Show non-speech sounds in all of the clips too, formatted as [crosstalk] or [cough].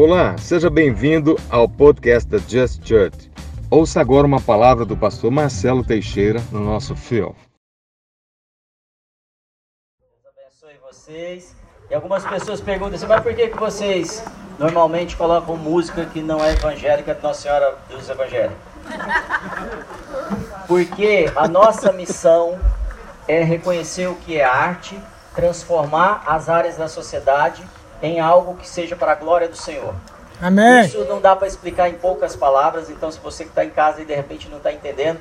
Olá, seja bem-vindo ao podcast da Just Church. Ouça agora uma palavra do pastor Marcelo Teixeira no nosso fio. Deus abençoe vocês. E algumas pessoas perguntam assim, mas por que, que vocês normalmente colocam música que não é evangélica de Nossa Senhora dos Evangelhos? Porque a nossa missão é reconhecer o que é arte, transformar as áreas da sociedade em algo que seja para a glória do Senhor. Amém. Isso não dá para explicar em poucas palavras, então se você que está em casa e de repente não está entendendo,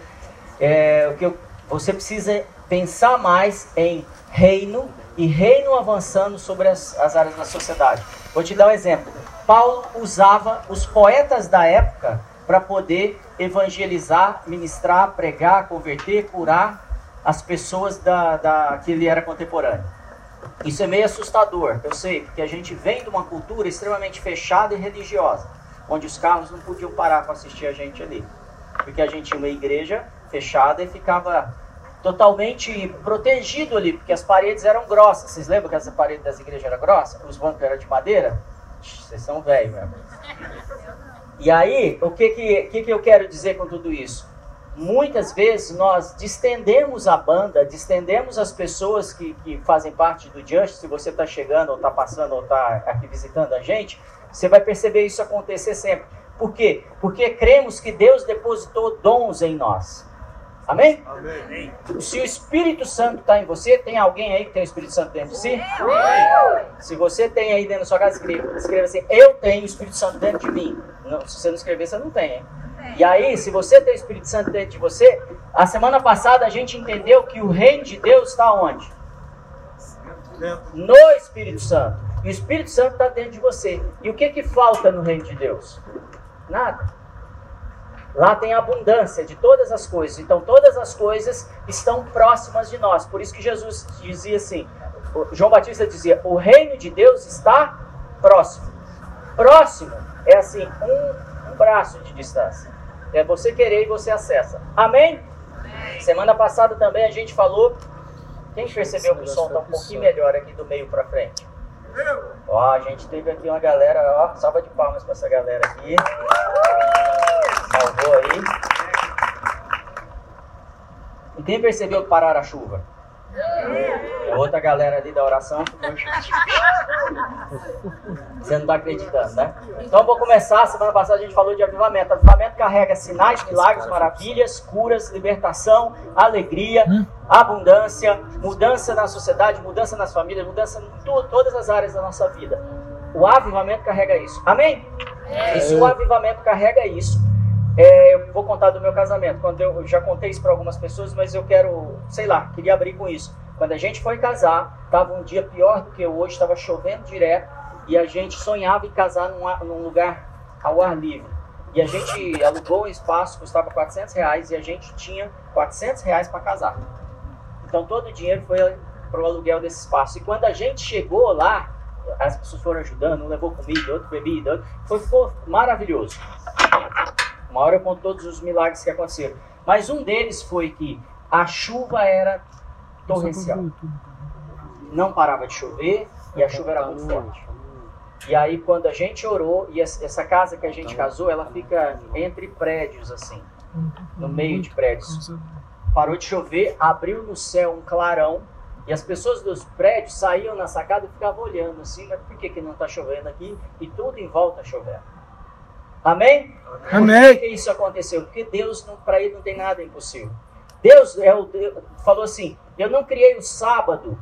é, o que eu, você precisa pensar mais em reino e reino avançando sobre as, as áreas da sociedade. Vou te dar um exemplo. Paulo usava os poetas da época para poder evangelizar, ministrar, pregar, converter, curar as pessoas da, da, que ele era contemporâneo. Isso é meio assustador, eu sei, porque a gente vem de uma cultura extremamente fechada e religiosa, onde os carros não podiam parar para assistir a gente ali. Porque a gente tinha uma igreja fechada e ficava totalmente protegido ali, porque as paredes eram grossas. Vocês lembram que as paredes das igrejas eram grossas? Os bancos eram de madeira? Vocês são velhos mesmo. E aí, o que, que, que, que eu quero dizer com tudo isso? Muitas vezes nós distendemos a banda, distendemos as pessoas que, que fazem parte do Just. Se você está chegando, ou está passando, ou está aqui visitando a gente, você vai perceber isso acontecer sempre. Por quê? Porque cremos que Deus depositou dons em nós. Amém? Amém. Se o Espírito Santo está em você, tem alguém aí que tem o Espírito Santo dentro de si? Se você tem aí dentro da sua casa, escreva, escreva assim: Eu tenho o Espírito Santo dentro de mim. Não, se você não escrever, você não tem, hein? E aí, se você tem o Espírito Santo dentro de você, a semana passada a gente entendeu que o reino de Deus está onde? No Espírito Santo. E o Espírito Santo está dentro de você. E o que, que falta no reino de Deus? Nada. Lá tem abundância de todas as coisas. Então, todas as coisas estão próximas de nós. Por isso que Jesus dizia assim: João Batista dizia, o reino de Deus está próximo. Próximo é assim, um, um braço de distância. É você querer e você acessa. Amém? Amém? Semana passada também a gente falou. Quem percebeu que o som está um pouquinho melhor aqui do meio para frente? Ó, a gente teve aqui uma galera, ó, salva de palmas para essa galera aqui. Salvou aí. E quem percebeu parar a chuva? É outra galera ali da oração. Você não está acreditando, né? Então vou começar. Semana passada a gente falou de avivamento. Avivamento carrega sinais, milagres, maravilhas, curas, libertação, alegria, abundância, mudança na sociedade, mudança nas famílias, mudança em tu, todas as áreas da nossa vida. O avivamento carrega isso. Amém? E se o avivamento carrega isso, é, vou contar do meu casamento. Quando eu, eu já contei isso para algumas pessoas, mas eu quero, sei lá, queria abrir com isso. Quando a gente foi casar, estava um dia pior do que hoje, estava chovendo direto e a gente sonhava em casar num, num, lugar ao ar livre. E a gente alugou um espaço, custava 400 reais e a gente tinha 400 reais para casar. Então todo o dinheiro foi para o aluguel desse espaço. E quando a gente chegou lá, as pessoas foram ajudando, um levou comida, outro bebida, foi, foi maravilhoso. Uma hora eu conto todos os milagres que aconteceram. Mas um deles foi que a chuva era torrencial. Não parava de chover e a chuva era muito forte. E aí quando a gente orou, e essa casa que a gente casou, ela fica entre prédios assim, no meio de prédios. Parou de chover, abriu no céu um clarão, e as pessoas dos prédios saíam na sacada e ficavam olhando assim, mas por que, que não está chovendo aqui? E tudo em volta chovendo. Amém? Amém. Por que isso aconteceu? Porque Deus, para ele, não tem nada impossível. Deus, é o, Deus falou assim: Eu não criei o sábado,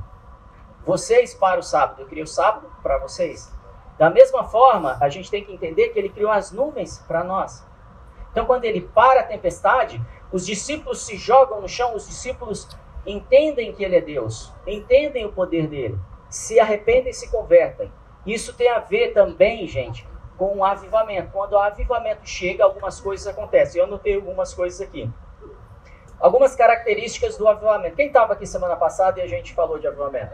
vocês para o sábado, eu criei o sábado para vocês. Da mesma forma, a gente tem que entender que ele criou as nuvens para nós. Então, quando ele para a tempestade, os discípulos se jogam no chão, os discípulos entendem que ele é Deus, entendem o poder dele, se arrependem e se convertem. Isso tem a ver também, gente, com o avivamento. Quando o avivamento chega, algumas coisas acontecem. Eu anotei algumas coisas aqui. Algumas características do avivamento. Quem estava aqui semana passada e a gente falou de avivamento?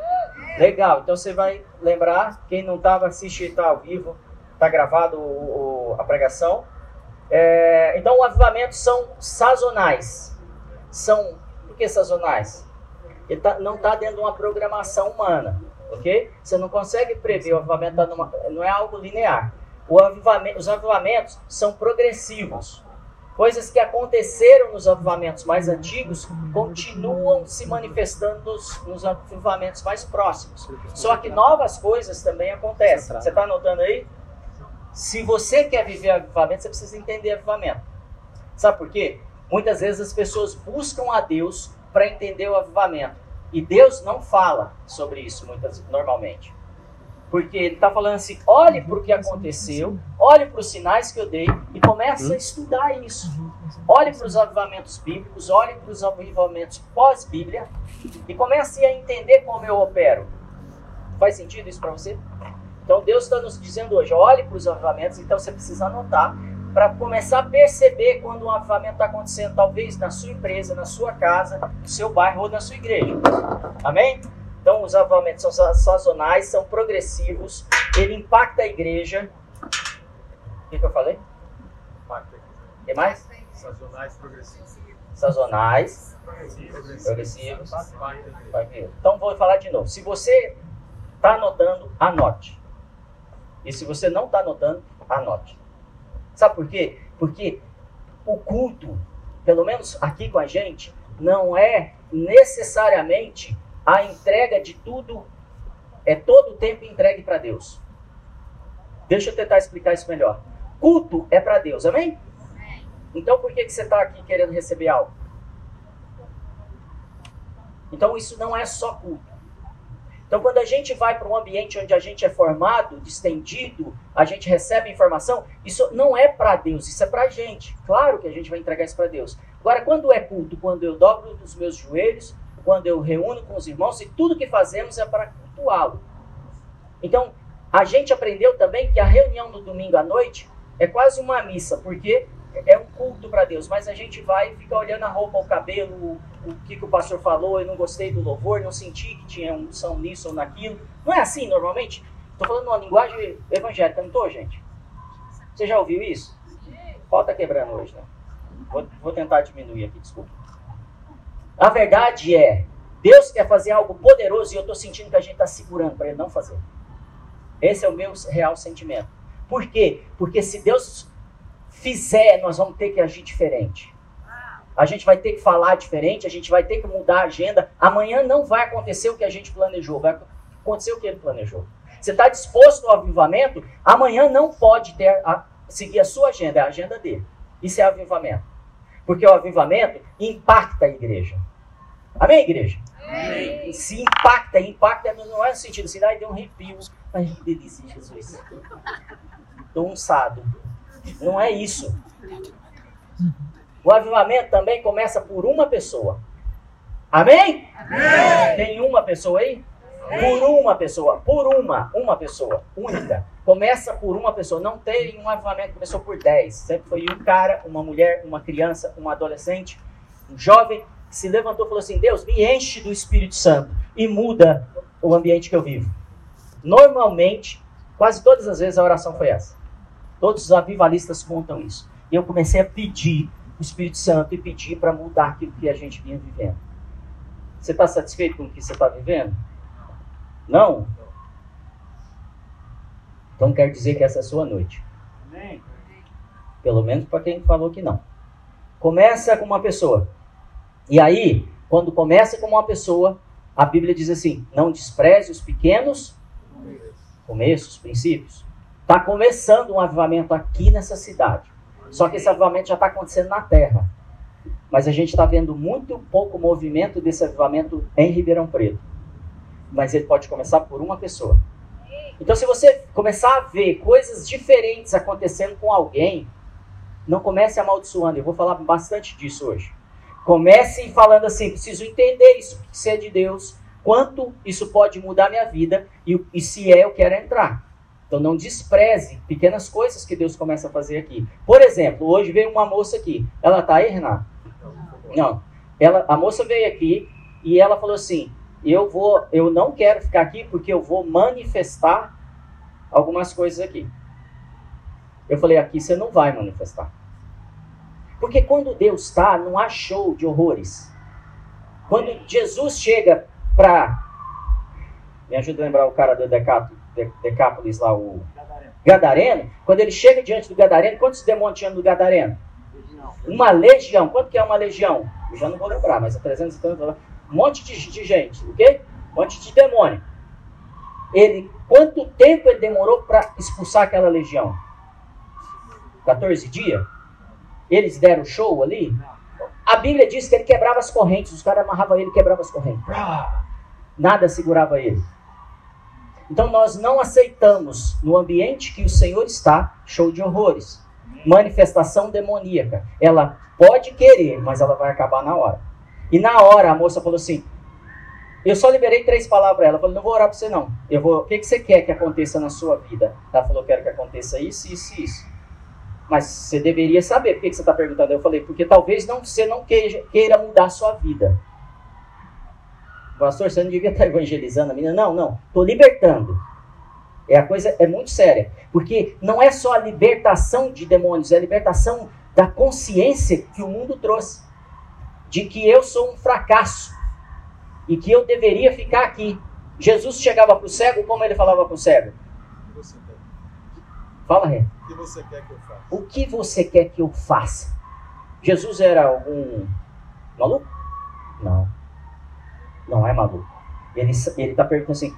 Legal, então você vai lembrar. Quem não estava, assiste, está ao vivo, está gravado o, o, a pregação. É, então, o avivamento são sazonais. São, por que sazonais? Ele tá, não está dentro de uma programação humana, ok? Você não consegue prever, o avivamento tá numa, não é algo linear. Avivamento, os avivamentos são progressivos. Coisas que aconteceram nos avivamentos mais antigos continuam se manifestando nos, nos avivamentos mais próximos. Só que novas coisas também acontecem. Você está anotando aí? Se você quer viver avivamento, você precisa entender avivamento. Sabe por quê? Muitas vezes as pessoas buscam a Deus para entender o avivamento. E Deus não fala sobre isso muitas, normalmente. Porque ele está falando assim: olhe para o que aconteceu, olhe para os sinais que eu dei e comece a estudar isso. Olhe para os avivamentos bíblicos, olhe para os avivamentos pós-Bíblia e comece a entender como eu opero. Faz sentido isso para você? Então Deus está nos dizendo hoje: olhe para os avivamentos, então você precisa anotar para começar a perceber quando um avivamento está acontecendo, talvez na sua empresa, na sua casa, no seu bairro ou na sua igreja. Amém? Então, os avivamentos são sazonais, são progressivos, ele impacta a igreja. O que, que eu falei? Impacta. O que mais? Sazonais, progressivos. Sazonais, progressivos. progressivos. Então, vou falar de novo. Se você está anotando, anote. E se você não está anotando, anote. Sabe por quê? Porque o culto, pelo menos aqui com a gente, não é necessariamente a entrega de tudo é todo o tempo entregue para Deus. Deixa eu tentar explicar isso melhor. Culto é para Deus, amém? Então por que, que você está aqui querendo receber algo? Então isso não é só culto. Então quando a gente vai para um ambiente onde a gente é formado, distendido, a gente recebe informação, isso não é para Deus, isso é para a gente. Claro que a gente vai entregar isso para Deus. Agora quando é culto, quando eu dobro os meus joelhos, quando eu reúno com os irmãos e tudo que fazemos é para cultuá-lo. Então, a gente aprendeu também que a reunião no domingo à noite é quase uma missa, porque é um culto para Deus, mas a gente vai e fica olhando a roupa, o cabelo, o, o que, que o pastor falou, eu não gostei do louvor, não senti que tinha unção nisso ou naquilo. Não é assim normalmente? Estou falando uma linguagem evangélica, não estou, gente? Você já ouviu isso? Falta quebrando hoje, né? Vou, vou tentar diminuir aqui, desculpa. A verdade é, Deus quer fazer algo poderoso e eu estou sentindo que a gente está segurando para ele não fazer. Esse é o meu real sentimento. Por quê? Porque se Deus fizer, nós vamos ter que agir diferente. A gente vai ter que falar diferente, a gente vai ter que mudar a agenda. Amanhã não vai acontecer o que a gente planejou, vai acontecer o que ele planejou. Você está disposto ao avivamento? Amanhã não pode ter a, seguir a sua agenda, é a agenda dele. Isso é avivamento. Porque o avivamento impacta a igreja. Amém, igreja? Amém. Se impacta, impacta não é no sentido assim, ai, deu um arrepio. Ai, que delícia, Jesus. Estou unçado. Não é isso. O avivamento também começa por uma pessoa. Amém? Amém. Tem uma pessoa aí? Por uma pessoa, por uma, uma pessoa, única. Começa por uma pessoa. Não tem um avivamento começou por dez. Sempre foi um cara, uma mulher, uma criança, um adolescente, um jovem que se levantou e falou assim: Deus, me enche do Espírito Santo e muda o ambiente que eu vivo. Normalmente, quase todas as vezes a oração foi essa. Todos os avivalistas contam isso. E eu comecei a pedir o Espírito Santo e pedir para mudar aquilo que a gente vinha vivendo. Você está satisfeito com o que você está vivendo? Não? Então quer dizer que essa é a sua noite. Pelo menos para quem falou que não. Começa com uma pessoa. E aí, quando começa com uma pessoa, a Bíblia diz assim: não despreze os pequenos começos, princípios. Está começando um avivamento aqui nessa cidade. Só que esse avivamento já está acontecendo na terra. Mas a gente está vendo muito pouco movimento desse avivamento em Ribeirão Preto mas ele pode começar por uma pessoa. Então, se você começar a ver coisas diferentes acontecendo com alguém, não comece amaldiçoando. Eu vou falar bastante disso hoje. Comece falando assim: preciso entender isso, se é de Deus, quanto isso pode mudar minha vida e, e se é, eu quero entrar. Então, não despreze pequenas coisas que Deus começa a fazer aqui. Por exemplo, hoje veio uma moça aqui. Ela está aí, Renato? Não. Ela, a moça veio aqui e ela falou assim: eu vou, eu não quero ficar aqui porque eu vou manifestar algumas coisas aqui. Eu falei, aqui você não vai manifestar. Porque quando Deus está, não há show de horrores. Quando Jesus chega para. Me ajuda a lembrar o cara do Decato. Decápolis lá, o Gadareno. Gadareno. Quando ele chega diante do Gadareno, quantos demônios tinha no Gadareno? Uma legião. Quanto que é uma legião? Eu já não vou lembrar, mas é 300 e. Um monte de, de gente, ok? Um monte de demônio. Ele, quanto tempo ele demorou para expulsar aquela legião? 14 dias? Eles deram show ali? A Bíblia diz que ele quebrava as correntes, os caras amarravam ele e quebravam as correntes. Nada segurava ele. Então nós não aceitamos no ambiente que o Senhor está show de horrores. Manifestação demoníaca. Ela pode querer, mas ela vai acabar na hora. E na hora a moça falou assim: Eu só liberei três palavras para ela. Falei: Não vou orar para você, não. Eu vou. O que, que você quer que aconteça na sua vida? Ela falou: Quero que aconteça isso, isso e isso. Mas você deveria saber. Por que, que você está perguntando? Eu falei: Porque talvez não, você não queira, queira mudar a sua vida. Pastor, você não devia estar evangelizando a menina. Não, não. Estou libertando. É a coisa é muito séria, porque não é só a libertação de demônios, é a libertação da consciência que o mundo trouxe de que eu sou um fracasso e que eu deveria ficar aqui. Jesus chegava para o cego, como ele falava para o cego? O que você quer? Fala, Rê. O que você quer que eu faça? O que você quer que eu faça? Jesus era algum maluco? Não. Não é maluco. Ele está perguntando assim: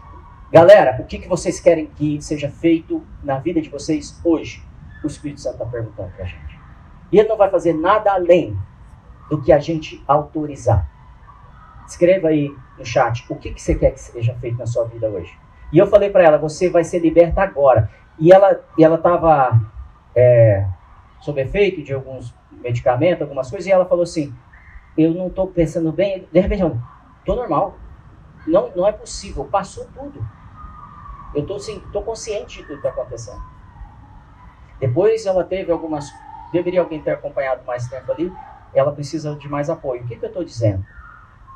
galera, o que, que vocês querem que seja feito na vida de vocês hoje? O Espírito Santo está perguntando para a gente. E ele não vai fazer nada além do que a gente autorizar. Escreva aí no chat o que, que você quer que seja feito na sua vida hoje. E eu falei para ela: você vai ser liberta agora. E ela e ela estava é, sob efeito de alguns medicamentos, algumas coisas, e ela falou assim: eu não estou pensando bem. De repente, Tô normal. Não, não é possível. Passou tudo. Eu tô, assim, tô consciente de tudo que está acontecendo. Depois ela teve algumas. Deveria alguém ter acompanhado mais tempo ali. Ela precisa de mais apoio. O que, que eu estou dizendo?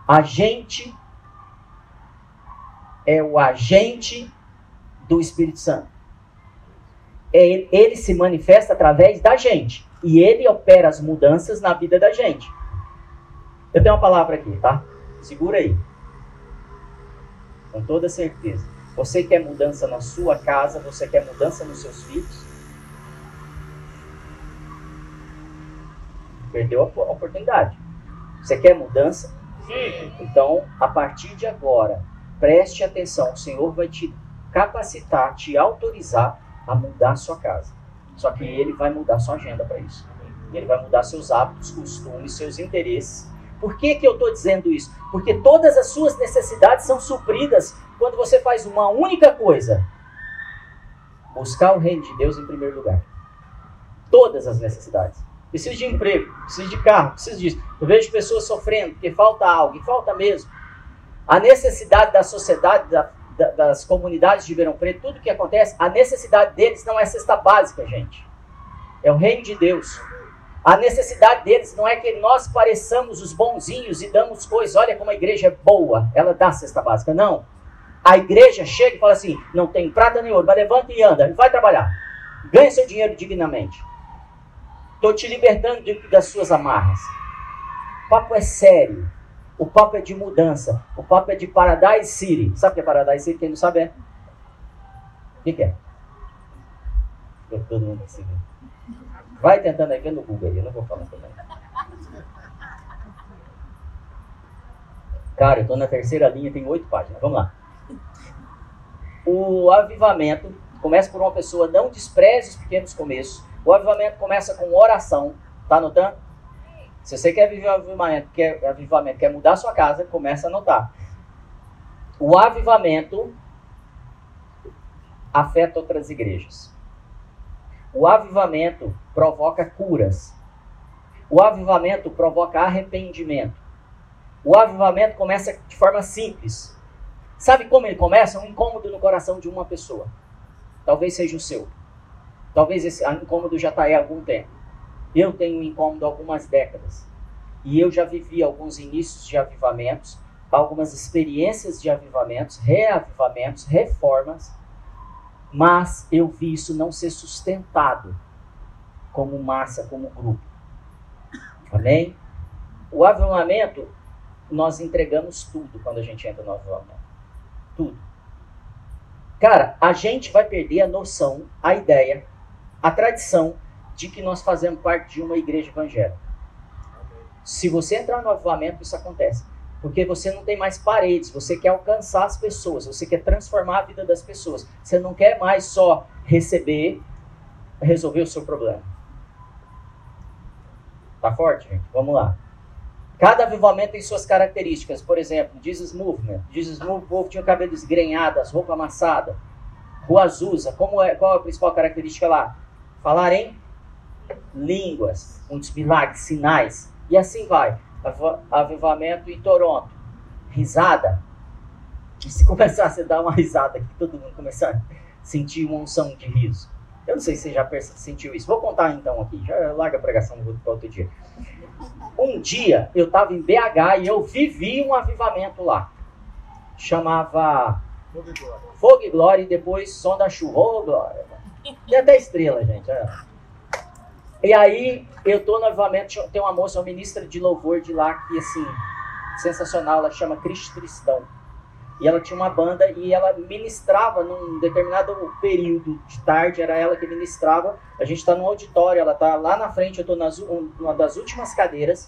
A gente é o agente do Espírito Santo. É ele, ele se manifesta através da gente. E ele opera as mudanças na vida da gente. Eu tenho uma palavra aqui, tá? Segura aí. Com toda certeza. Você quer mudança na sua casa? Você quer mudança nos seus filhos? Perdeu a oportunidade. Você quer mudança? Sim. Então, a partir de agora, preste atenção. O Senhor vai te capacitar, te autorizar a mudar a sua casa. Só que Ele vai mudar sua agenda para isso. Ele vai mudar seus hábitos, costumes, seus interesses por que, que eu estou dizendo isso? Porque todas as suas necessidades são supridas quando você faz uma única coisa: buscar o reino de Deus em primeiro lugar. Todas as necessidades. Preciso de emprego, preciso de carro, preciso disso. Eu vejo pessoas sofrendo porque falta algo, e falta mesmo. A necessidade da sociedade, da, da, das comunidades de Ribeirão Preto, tudo que acontece, a necessidade deles não é cesta básica, gente. É o reino de Deus. A necessidade deles não é que nós pareçamos os bonzinhos e damos coisas. Olha como a igreja é boa, ela dá cesta básica. Não. A igreja chega e fala assim: não tem prata nem ouro, mas levanta e anda, vai trabalhar. Ganha seu dinheiro dignamente. Estou te libertando de, das suas amarras. O papo é sério. O papo é de mudança. O papo é de Paradise City. Sabe o que é Paradise City? Quem não sabe é? O que, que é? Todo mundo assim. Né? Vai tentando aí, no Google aí, eu não vou falar também. Cara, eu estou na terceira linha, tem oito páginas. Vamos lá. O avivamento começa por uma pessoa, não despreze os pequenos começos. O avivamento começa com oração. Tá anotando? Se você quer viver o avivamento, quer, avivamento, quer mudar sua casa, começa a anotar. O avivamento afeta outras igrejas. O avivamento provoca curas. O avivamento provoca arrependimento. O avivamento começa de forma simples. Sabe como ele começa? Um incômodo no coração de uma pessoa. Talvez seja o seu. Talvez esse incômodo já está aí há algum tempo. Eu tenho um incômodo há algumas décadas. E eu já vivi alguns inícios de avivamentos, algumas experiências de avivamentos, reavivamentos, reformas mas eu vi isso não ser sustentado como massa, como grupo. Amém? O avivamento, nós entregamos tudo quando a gente entra no avivamento. Tudo. Cara, a gente vai perder a noção, a ideia, a tradição de que nós fazemos parte de uma igreja evangélica. Se você entrar no avivamento, isso acontece. Porque você não tem mais paredes, você quer alcançar as pessoas, você quer transformar a vida das pessoas. Você não quer mais só receber, resolver o seu problema. Tá forte, gente? Vamos lá. Cada avivamento tem suas características. Por exemplo, Jesus Movement. Jesus Movement, o povo tinha o cabelo desgrenhado, as roupas amassadas. Rua Azusa, como é, qual é a principal característica lá? Falar em línguas, muitos milagres, sinais. E assim vai. Avivamento em Toronto. Risada. E se [laughs] começasse a dar uma risada aqui, todo mundo começar a sentir uma unção de riso. Eu não sei se você já sentiu isso. Vou contar então aqui. Já larga a pregação para outro dia. Um dia eu estava em BH e eu vivi um avivamento lá. Chamava Fogo e Glória e depois Som da Chuva. Oh, glória. Tem até estrela, gente. É. E aí eu tô no avivamento, tem uma moça, uma ministra de louvor de lá que assim, sensacional, ela chama Cristo Cristão. E ela tinha uma banda e ela ministrava num determinado período de tarde, era ela que ministrava. A gente está no auditório, ela está lá na frente, eu estou numa das últimas cadeiras.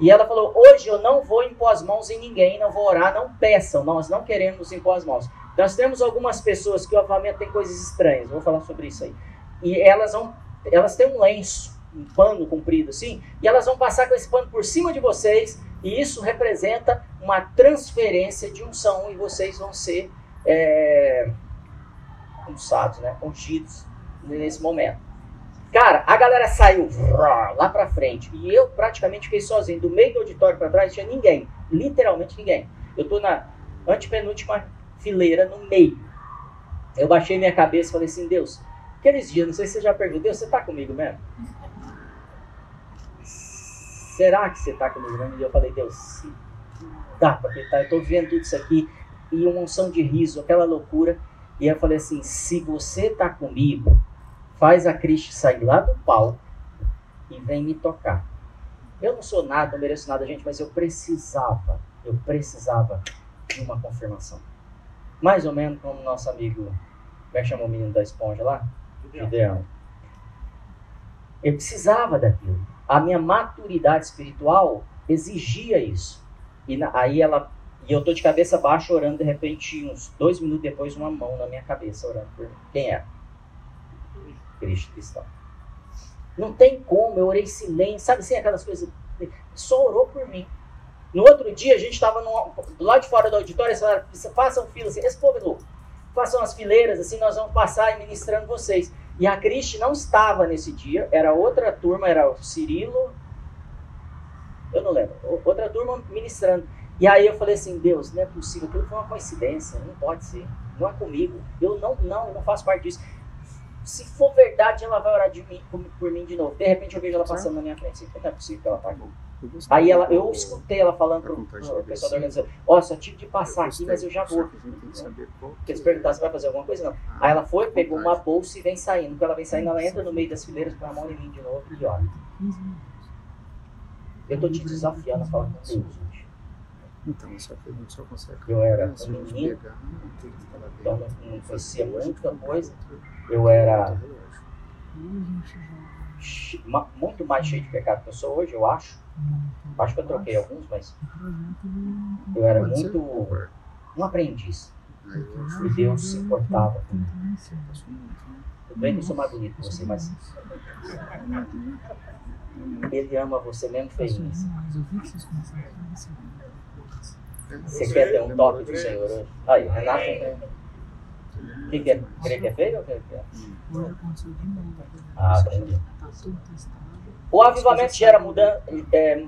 E ela falou: Hoje eu não vou impor as mãos em ninguém, não vou orar, não peçam, nós não queremos impor as mãos. Nós temos algumas pessoas que o avamento tem coisas estranhas, vou falar sobre isso aí. E elas vão, elas têm um lenço, um pano comprido assim, e elas vão passar com esse pano por cima de vocês e isso representa uma transferência de unção e vocês vão ser é, unçados, né? ungidos nesse momento. Cara, a galera saiu lá pra frente e eu praticamente fiquei sozinho. Do meio do auditório para trás tinha ninguém, literalmente ninguém. Eu tô na antepenúltima fileira no meio. Eu baixei minha cabeça e falei assim: Deus, aqueles dias, não sei se você já perguntou, Deus, você tá comigo mesmo? será que você está comigo mesmo? E eu falei, Deus, sim, dá para acreditar, eu estou vendo tudo isso aqui, e uma unção de riso, aquela loucura. E eu falei assim, se você está comigo, faz a Cristo sair lá do palco e vem me tocar. Eu não sou nada, não mereço nada, gente, mas eu precisava, eu precisava de uma confirmação. Mais ou menos como nosso amigo, como é que chama o menino da esponja lá? Gideão. Eu precisava daquilo a minha maturidade espiritual exigia isso. E na, aí ela. E eu tô de cabeça baixa orando, de repente, uns dois minutos depois, uma mão na minha cabeça orando por. Quem é? Cristo cristão. Não tem como, eu orei silêncio, sabe assim, aquelas coisas. Só orou por mim. No outro dia, a gente estava do lado de fora do auditório, e façam fila, assim, esse povo é louco. Façam as fileiras, assim, nós vamos passar ministrando vocês. E a Cristi não estava nesse dia, era outra turma, era o Cirilo, eu não lembro, outra turma ministrando. E aí eu falei assim, Deus, não é possível, aquilo foi uma coincidência, não pode ser, não é comigo, eu não, não, não faço parte disso. Se for verdade, ela vai orar de mim, por mim de novo. De repente eu vejo ela passando na minha frente, não é possível que ela aqui. Aí ela, eu escutei ela falando para o pessoal da organização, ó, oh, só tive de passar aqui, mas eu já vou. Porque eles perguntaram se vai fazer alguma coisa, não. Aí ela foi, pegou uma bolsa e vem saindo. Quando ela vem saindo, ela entra no meio das fileiras com a mão em mim de novo e olha. Eu tô te desafiando a falar com Deus hoje. Então, só que a gente só consegue. Eu era um menino, então não conhecia muita coisa. Eu era muito mais cheio de pecado que eu sou hoje, eu acho. Acho que eu troquei alguns, mas eu era muito um aprendiz. E Deus se importava comigo. Tudo bem que eu sou mais bonito que você, mas Ele ama você mesmo feio. Você quer ter um toque do Senhor hoje? Aí, Renato. O que, que é? Crê que é feio ou que é? Ah, entendi. O avivamento gera muda, é,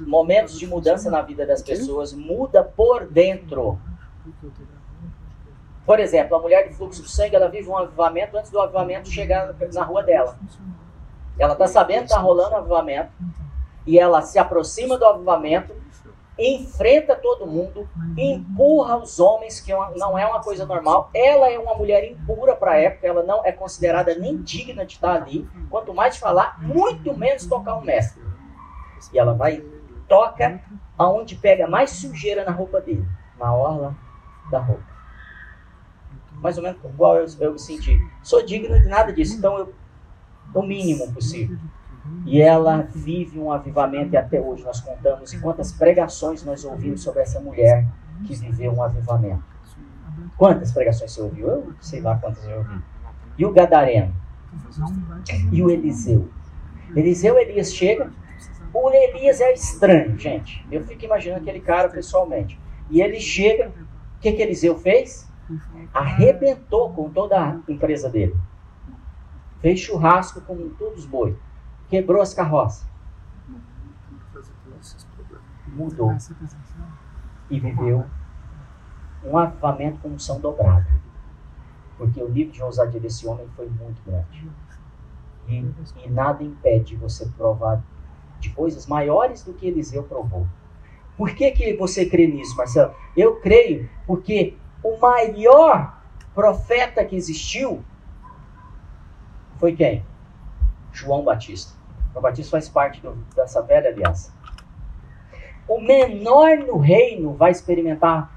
momentos de mudança na vida das pessoas, muda por dentro. Por exemplo, a mulher de fluxo de sangue, ela vive um avivamento antes do avivamento chegar na rua dela. Ela está sabendo que está rolando o avivamento e ela se aproxima do avivamento enfrenta todo mundo, empurra os homens, que é não é uma coisa normal. Ela é uma mulher impura para a época, ela não é considerada nem digna de estar ali. Quanto mais falar, muito menos tocar um mestre. E ela vai toca aonde pega mais sujeira na roupa dele, na orla da roupa. mais ou menos igual eu, eu me senti. Sou digno de nada disso, então eu, o mínimo possível. E ela vive um avivamento e até hoje nós contamos quantas pregações nós ouvimos sobre essa mulher que viveu um avivamento. Quantas pregações você ouviu? Eu sei lá quantas eu ouvi. E o Gadareno? E o Eliseu? Eliseu, Elias chega. O Elias é estranho, gente. Eu fico imaginando aquele cara pessoalmente. E ele chega. O que, que Eliseu fez? Arrebentou com toda a empresa dele. Fez churrasco com todos os bois. Quebrou as carroças. Mudou. E viveu um avivamento com unção dobrada. Porque o nível de ousadia desse homem foi muito grande. E, e nada impede você provar de coisas maiores do que Eliseu provou. Por que, que você crê nisso, Marcelo? Eu creio porque o maior profeta que existiu foi quem? João Batista. João Batista faz parte do, dessa velha aliança. O menor no reino vai experimentar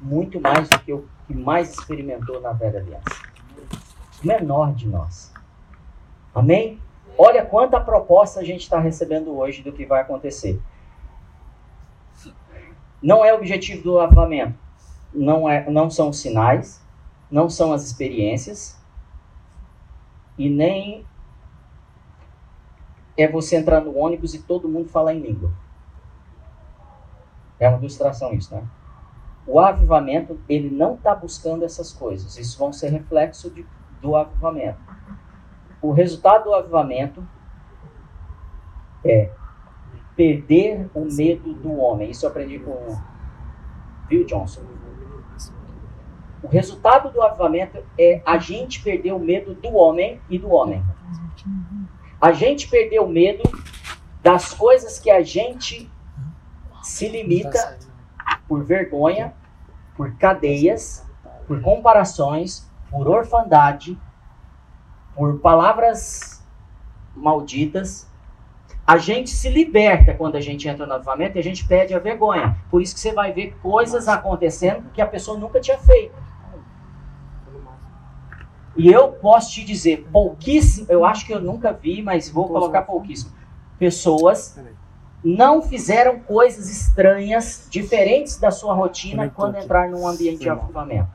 muito mais do que o que mais experimentou na velha aliança. O menor de nós. Amém? Olha quanta proposta a gente está recebendo hoje do que vai acontecer. Não é o objetivo do avivamento. Não, é, não são os sinais, não são as experiências, e nem é você entrar no ônibus e todo mundo falar em língua. É uma ilustração isso, né? O avivamento, ele não está buscando essas coisas. Isso vão ser reflexo de, do avivamento. O resultado do avivamento é perder o medo do homem. Isso eu aprendi com Bill Johnson. O resultado do avivamento é a gente perder o medo do homem e do homem. A gente perder o medo das coisas que a gente se limita por vergonha, por cadeias, por comparações, por orfandade, por palavras malditas. A gente se liberta quando a gente entra no avivamento e a gente perde a vergonha. Por isso que você vai ver coisas acontecendo que a pessoa nunca tinha feito. E eu posso te dizer, pouquíssimo, eu acho que eu nunca vi, mas vou colocar pouquíssimo. Pessoas não fizeram coisas estranhas, diferentes da sua rotina, quando entrar num ambiente de avivamento.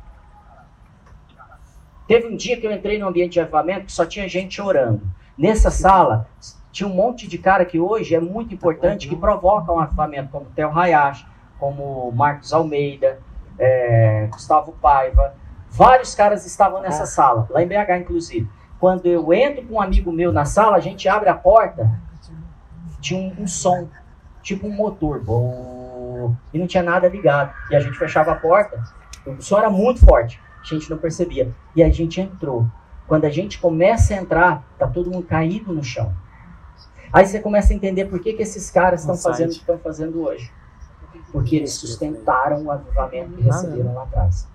Teve um dia que eu entrei num ambiente de avivamento que só tinha gente orando. Nessa sala, tinha um monte de cara que hoje é muito importante, que provocam um avivamento, como Theo Hayashi, como Marcos Almeida, é, Gustavo Paiva. Vários caras estavam nessa sala, lá em BH, inclusive. Quando eu entro com um amigo meu na sala, a gente abre a porta, tinha um, um som tipo um motor. Bom, e não tinha nada ligado. E a gente fechava a porta. O som era muito forte. A gente não percebia. E a gente entrou. Quando a gente começa a entrar, tá todo mundo caído no chão. Aí você começa a entender por que, que esses caras estão fazendo o que estão fazendo hoje. Porque eles sustentaram o avivamento que receberam lá atrás.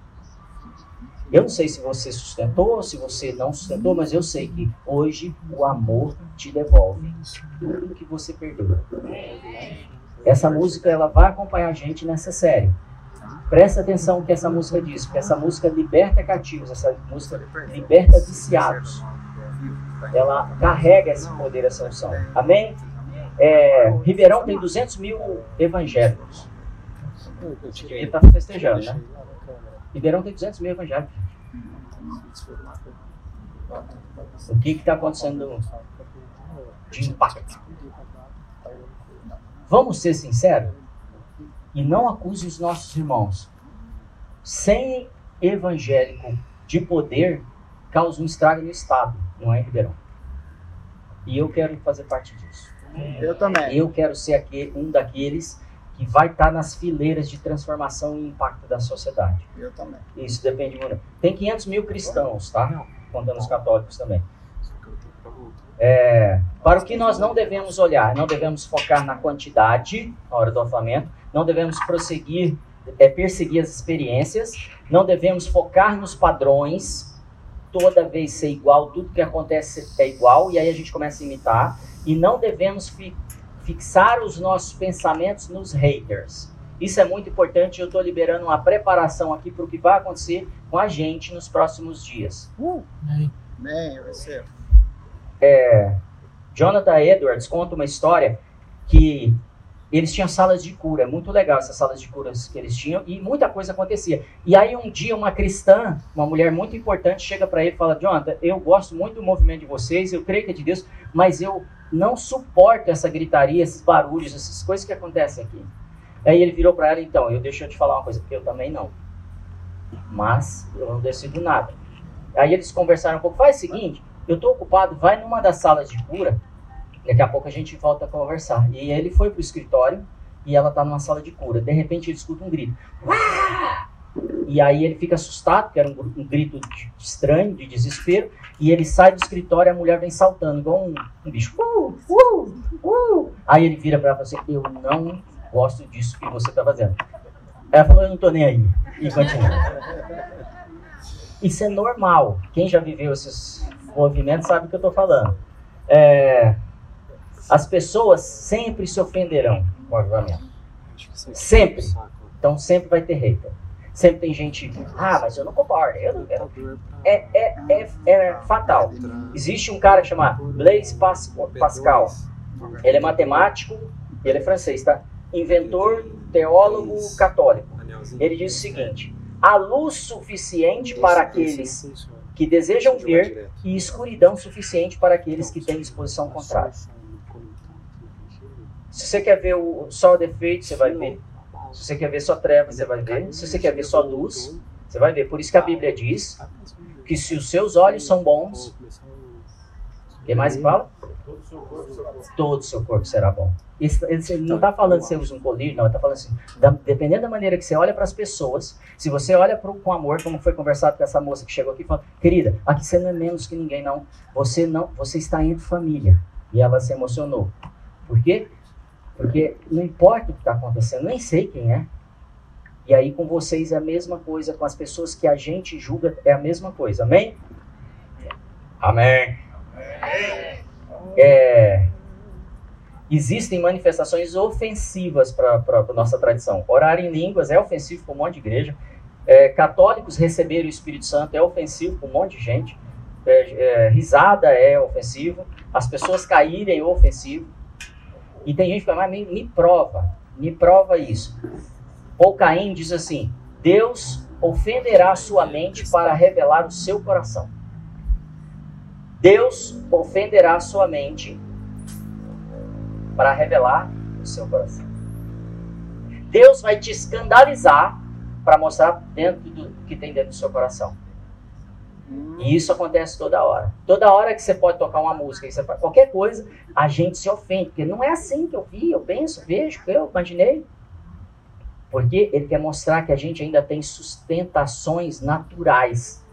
Eu não sei se você sustentou, se você não sustentou, mas eu sei que hoje o amor te devolve tudo que você perdeu. Essa música ela vai acompanhar a gente nessa série. Presta atenção no que essa música diz, porque essa música liberta cativos, essa música liberta viciados. Ela carrega esse poder, essa unção. Amém? É, Ribeirão tem 200 mil evangélicos. Ele está festejando, né? Ribeirão tem 200 mil evangélicos. O que está acontecendo de impacto? Vamos ser sinceros e não acuse os nossos irmãos. Sem evangélico de poder causa um estrago no Estado, não é, Ribeirão? E eu quero fazer parte disso. Eu também. Eu quero ser aqui, um daqueles que vai estar nas fileiras de transformação e impacto da sociedade. Eu também. Isso depende muito. Tem 500 mil cristãos, tá? Contando os católicos também. É, para o que nós não devemos olhar, não devemos focar na quantidade na hora do avivamento, não devemos prosseguir, é, perseguir as experiências, não devemos focar nos padrões, toda vez ser igual, tudo que acontece é igual, e aí a gente começa a imitar, e não devemos fi, fixar os nossos pensamentos nos haters. Isso é muito importante. Eu estou liberando uma preparação aqui para o que vai acontecer com a gente nos próximos dias. Amém, vai ser. É, Jonathan Edwards conta uma história que eles tinham salas de cura, é muito legal essas salas de curas que eles tinham, e muita coisa acontecia. E aí um dia uma cristã, uma mulher muito importante, chega para ele e fala: Jonathan, eu gosto muito do movimento de vocês, eu creio que é de Deus, mas eu não suporto essa gritaria, esses barulhos, essas coisas que acontecem aqui. Aí ele virou para ela: então, eu deixo eu te falar uma coisa, porque eu também não. Mas eu não decido nada. Aí eles conversaram um pouco: faz o seguinte, eu estou ocupado, vai numa das salas de cura Daqui a pouco a gente volta a conversar. E ele foi pro escritório e ela tá numa sala de cura. De repente ele escuta um grito. E aí ele fica assustado, que era um, um grito de, estranho, de desespero. E ele sai do escritório e a mulher vem saltando, igual um, um bicho. Uh, uh, uh. Aí ele vira para ela e fala assim: Eu não gosto disso que você tá fazendo. Ela falou: Eu não tô nem aí. E continua. Isso é normal. Quem já viveu esses movimentos sabe o que eu tô falando. É, as pessoas sempre se ofenderão com o avivamento. Sempre. Então sempre vai ter hater. Sempre tem gente, ah, mas eu não concordo, eu não. É, é, é, é fatal. Existe um cara que chama Blaise Pascal. Ele é matemático, ele é francês, tá? Inventor, teólogo católico. Ele diz o seguinte: há luz suficiente para aqueles que desejam ver e escuridão suficiente para aqueles que têm disposição contrária. Se você quer ver o sol defeito, você vai ver. Se você quer ver só trevas, você vai ver. Se você quer ver só luz, você vai ver. Por isso que a Bíblia diz que se os seus olhos são bons, o que mais fala? Todo o seu corpo será bom. Ele não está falando que você usa um colírio, não. Ele está falando assim, da, dependendo da maneira que você olha para as pessoas, se você olha pro, com amor, como foi conversado com essa moça que chegou aqui, falando, querida, aqui você não é menos que ninguém, não. Você não, você está entre família. E ela se emocionou. Por quê? Porque não importa o que está acontecendo, nem sei quem é. E aí com vocês é a mesma coisa, com as pessoas que a gente julga é a mesma coisa. Amém? Amém. É, existem manifestações ofensivas para a nossa tradição. Orar em línguas é ofensivo para um monte de igreja. É, católicos receberem o Espírito Santo é ofensivo para um monte de gente. É, é, risada é ofensivo. As pessoas caírem é ofensivo. E tem gente que fala, mas me, me prova, me prova isso. Ou Caim diz assim: Deus ofenderá sua mente para revelar o seu coração. Deus ofenderá sua mente para revelar o seu coração. Deus vai te escandalizar para mostrar dentro do que tem dentro do seu coração. E isso acontece toda hora. Toda hora que você pode tocar uma música, você qualquer coisa, a gente se ofende. Porque não é assim que eu vi, eu penso, vejo, eu imaginei. Porque ele quer mostrar que a gente ainda tem sustentações naturais.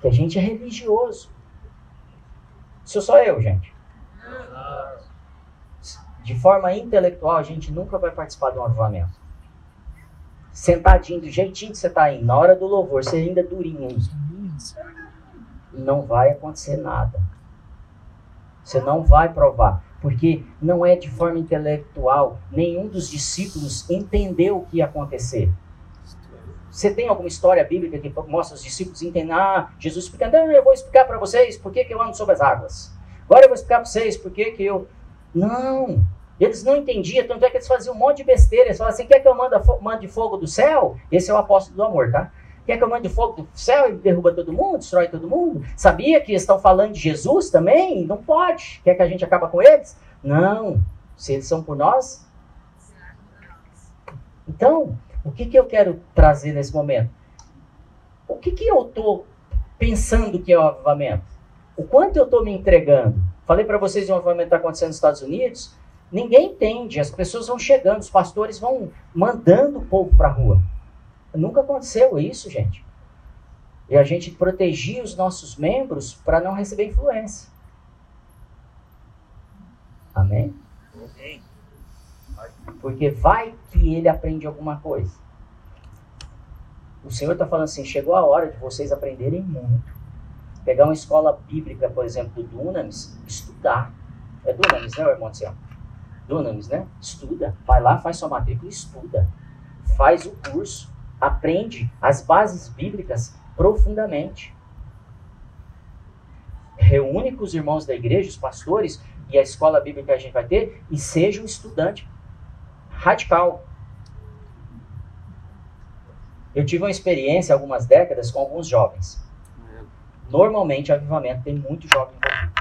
Que a gente é religioso. Isso sou eu, gente. De forma intelectual, a gente nunca vai participar de um avivamento. Sentadinho, do jeitinho que você está aí, na hora do louvor, você ainda é durinho não vai acontecer nada. Você não vai provar, porque não é de forma intelectual. Nenhum dos discípulos entendeu o que ia acontecer. Você tem alguma história bíblica que mostra os discípulos entendendo? Ah, Jesus explicando, eu vou explicar para vocês por que, que eu ando sobre as águas. Agora eu vou explicar para vocês por que, que eu. Não! Eles não entendiam, tanto é que eles faziam um monte de besteira. Eles falavam assim: quer que eu mande fogo do céu? Esse é o apóstolo do amor, tá? Quer que eu mande fogo do céu e derruba todo mundo, destrói todo mundo? Sabia que estão falando de Jesus também? Não pode. Quer que a gente acabe com eles? Não. Se eles são por nós. Então, o que, que eu quero trazer nesse momento? O que, que eu estou pensando que é o avivamento? O quanto eu estou me entregando? Falei para vocês de um avivamento que está acontecendo nos Estados Unidos. Ninguém entende. As pessoas vão chegando, os pastores vão mandando o povo para a rua. Nunca aconteceu isso, gente. E a gente protegia os nossos membros para não receber influência. Amém? Porque vai que ele aprende alguma coisa. O Senhor está falando assim: chegou a hora de vocês aprenderem muito. Pegar uma escola bíblica, por exemplo, do Dunamis, estudar. É Dunamis, né, irmão Dunamis, né? Estuda. Vai lá, faz sua matrícula e estuda faz o curso, aprende as bases bíblicas profundamente. Reúne com os irmãos da igreja, os pastores e a escola bíblica que a gente vai ter e seja um estudante radical. Eu tive uma experiência há algumas décadas com alguns jovens. Normalmente, avivamento tem muito jovem envolvido.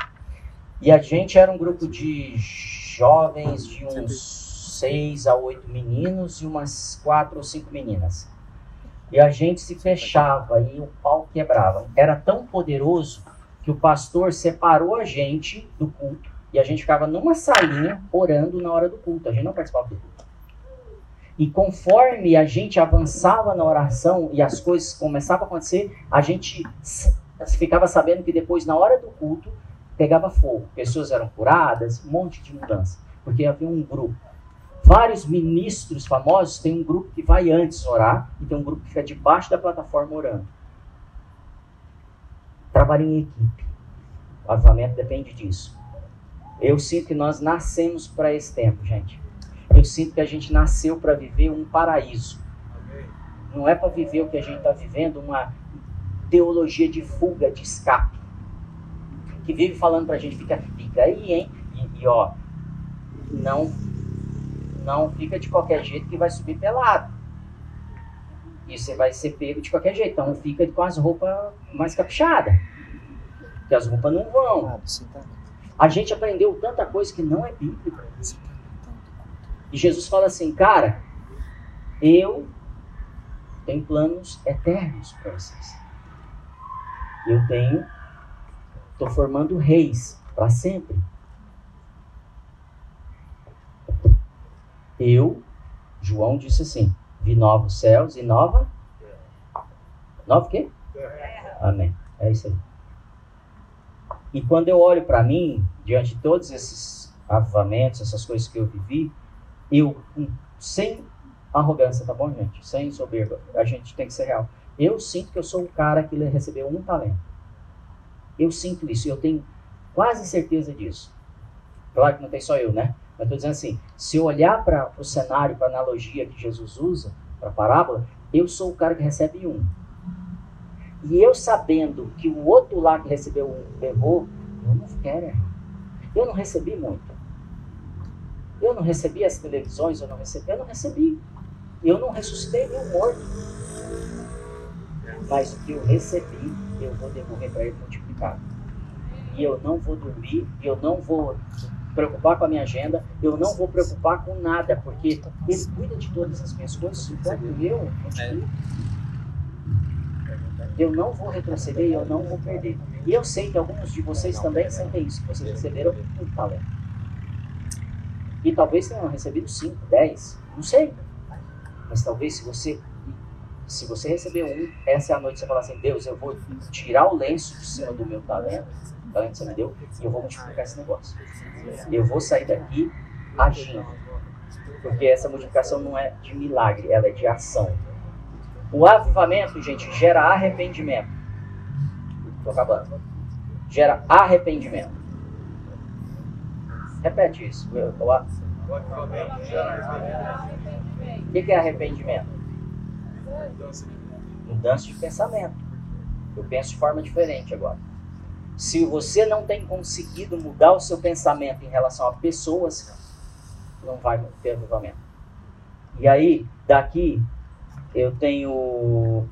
E a gente era um grupo de jovens de uns seis a oito meninos e umas quatro ou cinco meninas. E a gente se fechava e o pau quebrava. Era tão poderoso que o pastor separou a gente do culto e a gente ficava numa salinha orando na hora do culto. A gente não participava do culto. E conforme a gente avançava na oração e as coisas começavam a acontecer, a gente ficava sabendo que depois, na hora do culto, pegava fogo. Pessoas eram curadas, um monte de mudança. Porque havia um grupo. Vários ministros famosos têm um grupo que vai antes orar e tem um grupo que fica debaixo da plataforma orando. Trabalho em equipe. O avivamento depende disso. Eu sinto que nós nascemos para esse tempo, gente. Eu sinto que a gente nasceu para viver um paraíso. Não é para viver o que a gente está vivendo, uma teologia de fuga, de escape. Que vive falando para a gente, fica, fica aí, hein? E, e ó, não não fica de qualquer jeito que vai subir pelado. E você vai ser pego de qualquer jeito. Então fica com as roupas mais caprichadas. Porque as roupas não vão. Ah, A gente aprendeu tanta coisa que não é bíblica. E Jesus fala assim, cara, eu tenho planos eternos para vocês. Eu tenho, estou formando reis para sempre. Eu, João disse assim: vi novos céus e nova. Nova o quê? Amém. É isso aí. E quando eu olho para mim, diante de todos esses avivamentos, essas coisas que eu vivi, eu, sem arrogância, tá bom, gente? Sem soberba, a gente tem que ser real. Eu sinto que eu sou o cara que recebeu um talento. Eu sinto isso, eu tenho quase certeza disso. Claro que não tem só eu, né? Mas estou dizendo assim, se eu olhar para o cenário, para a analogia que Jesus usa, para a parábola, eu sou o cara que recebe um. E eu sabendo que o outro lá que recebeu um errou, eu não quero errar. Eu não recebi muito. Eu não recebi as televisões, eu não recebi, eu não recebi. Eu não ressuscitei nenhum morto. Mas o que eu recebi, eu vou devolver para ele multiplicado. E eu não vou dormir, eu não vou preocupar com a minha agenda, eu não vou preocupar com nada, porque ele cuida de todas as minhas coisas, enquanto eu continuo. Eu não vou retroceder e eu não vou perder. E eu sei que alguns de vocês também sentem isso, que vocês receberam um talento. E talvez tenham recebido 5, 10, não sei. Mas talvez se você se você receber um, essa é a noite que você fala assim, Deus, eu vou tirar o lenço de cima do meu talento talento que você me deu e eu vou multiplicar esse negócio. Eu vou sair daqui agindo. Porque essa multiplicação não é de milagre, ela é de ação. O avivamento, gente, gera arrependimento. Estou acabando. Gera arrependimento. Repete isso. O que é arrependimento? Mudança de pensamento. Eu penso de forma diferente agora. Se você não tem conseguido mudar o seu pensamento em relação a pessoas, não vai ter avivamento. E aí, daqui, eu tenho.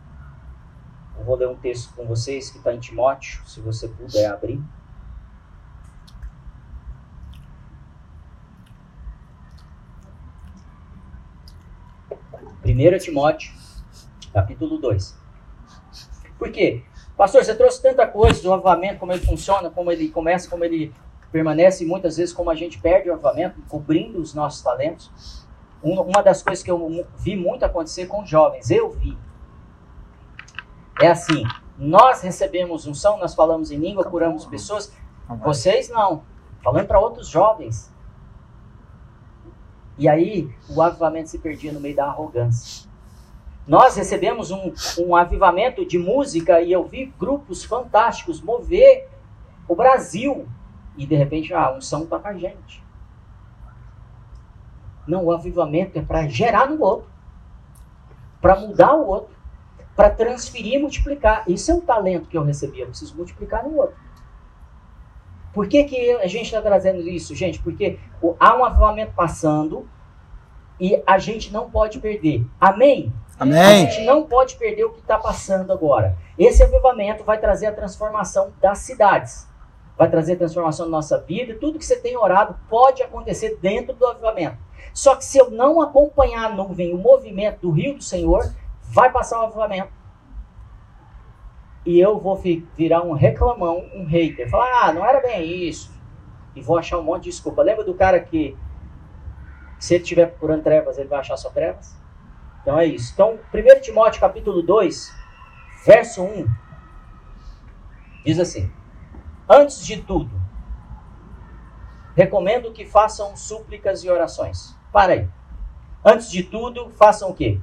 Eu vou ler um texto com vocês que está em Timóteo, se você puder abrir. Primeiro Timóteo, capítulo 2. Por quê? Pastor, você trouxe tanta coisa do avivamento, como ele funciona, como ele começa, como ele permanece, e muitas vezes como a gente perde o avivamento, cobrindo os nossos talentos. Uma das coisas que eu vi muito acontecer com jovens, eu vi, é assim: nós recebemos unção, nós falamos em língua, curamos pessoas, vocês não, falando para outros jovens. E aí o avivamento se perdia no meio da arrogância. Nós recebemos um, um avivamento de música e eu vi grupos fantásticos mover o Brasil. E de repente a unção está com a gente. Não, o avivamento é para gerar no outro. para mudar o outro, para transferir e multiplicar. Isso é o talento que eu recebi, eu preciso multiplicar no outro. Por que, que a gente está trazendo isso, gente? Porque há um avivamento passando e a gente não pode perder. Amém? Amém. A gente não pode perder o que está passando agora. Esse avivamento vai trazer a transformação das cidades. Vai trazer transformação na nossa vida. Tudo que você tem orado pode acontecer dentro do avivamento. Só que se eu não acompanhar a nuvem, o movimento do rio do Senhor, vai passar o avivamento. E eu vou virar um reclamão, um hater. Falar, ah, não era bem isso. E vou achar um monte de desculpa. Lembra do cara que, se ele estiver procurando trevas, ele vai achar só trevas? Então é isso. Então, 1 Timóteo capítulo 2, verso 1, diz assim: Antes de tudo, recomendo que façam súplicas e orações. Para aí. Antes de tudo, façam o quê?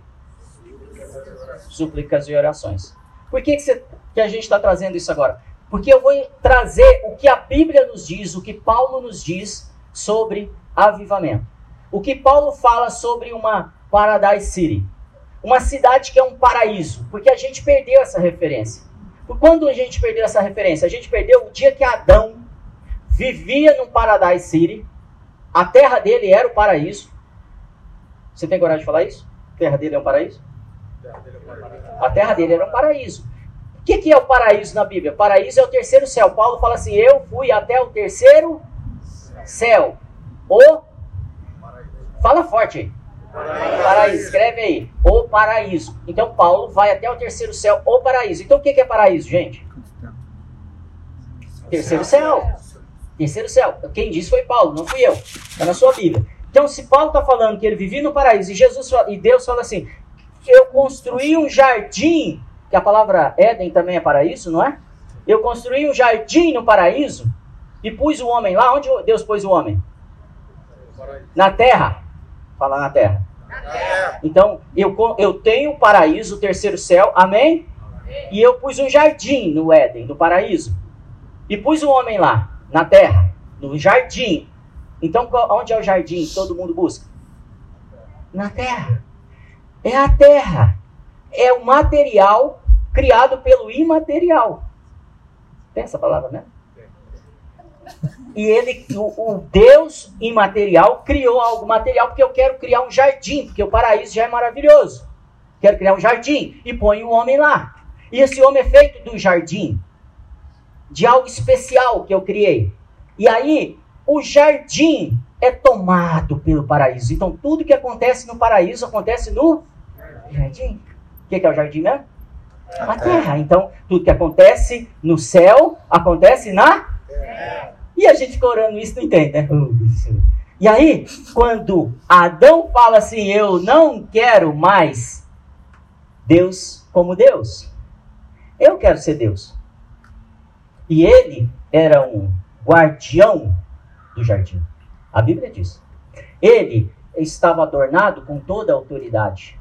Súplicas e orações. Por que, que, você, que a gente está trazendo isso agora? Porque eu vou trazer o que a Bíblia nos diz, o que Paulo nos diz sobre avivamento. O que Paulo fala sobre uma Paradise City. Uma cidade que é um paraíso. Porque a gente perdeu essa referência. Quando a gente perdeu essa referência? A gente perdeu o dia que Adão vivia num Paradise City. A terra dele era o paraíso. Você tem coragem de falar isso? A terra dele é um paraíso? A terra dele era um paraíso. O que, que é o paraíso na Bíblia? Paraíso é o terceiro céu. Paulo fala assim: Eu fui até o terceiro céu. O. Fala forte aí. Paraíso. Escreve aí. O paraíso. Então Paulo vai até o terceiro céu, o paraíso. Então o que, é paraíso, gente? Terceiro céu. Terceiro céu. Quem disse foi Paulo, não fui eu. Está na sua Bíblia. Então, se Paulo está falando que ele vivia no paraíso e Jesus e Deus fala assim: eu construí um jardim, que a palavra Éden também é paraíso, não é? Eu construí um jardim no paraíso e pus o homem lá. Onde Deus pôs o homem? Na terra. Fala na terra. Então, eu, eu tenho o paraíso, o terceiro céu, amém? E eu pus um jardim no Éden, no paraíso. E pus o homem lá, na terra, no jardim. Então, onde é o jardim que todo mundo busca? Na terra. É a terra. É o material criado pelo imaterial. Tem essa palavra, né? E ele, o, o, Deus imaterial, criou algo material porque eu quero criar um jardim, porque o paraíso já é maravilhoso. Quero criar um jardim e põe o homem lá. E esse homem é feito do jardim, de algo especial que eu criei. E aí, o jardim é tomado pelo paraíso. Então, tudo que acontece no paraíso acontece no jardim. O que é o jardim mesmo? A terra. Então, tudo que acontece no céu acontece na terra. E a gente fica orando isso, não entende, né? E aí, quando Adão fala assim, eu não quero mais Deus como Deus. Eu quero ser Deus. E ele era um guardião do jardim. A Bíblia diz. Ele estava adornado com toda a autoridade.